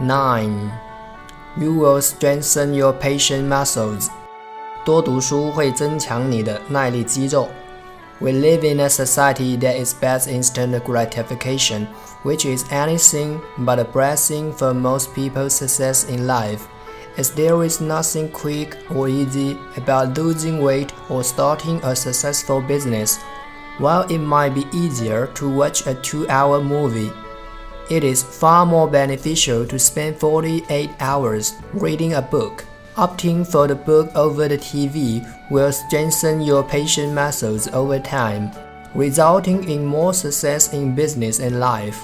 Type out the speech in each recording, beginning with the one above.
Nine, you will strengthen your patient muscles. 多读书会增强你的耐力肌肉。We live in a society that expects instant gratification, which is anything but a blessing for most people's success in life, as there is nothing quick or easy about losing weight or starting a successful business. While it might be easier to watch a two hour movie, it is far more beneficial to spend 48 hours reading a book. Opting for the book over the TV will strengthen your patient muscles over time, resulting in more success in business and life.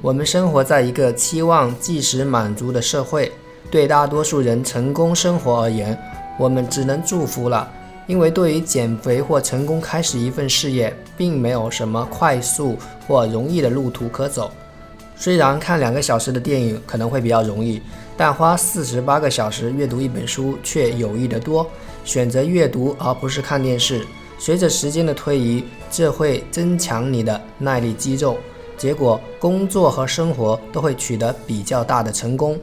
我们生活在一个期望即时满足的社会，对大多数人成功生活而言，我们只能祝福了。 因为对于减肥或成功开始一份事业，并没有什么快速或容易的路途可走。虽然看两个小时的电影可能会比较容易，但花四十八个小时阅读一本书却有益得多。选择阅读而不是看电视，随着时间的推移，这会增强你的耐力肌肉，结果工作和生活都会取得比较大的成功。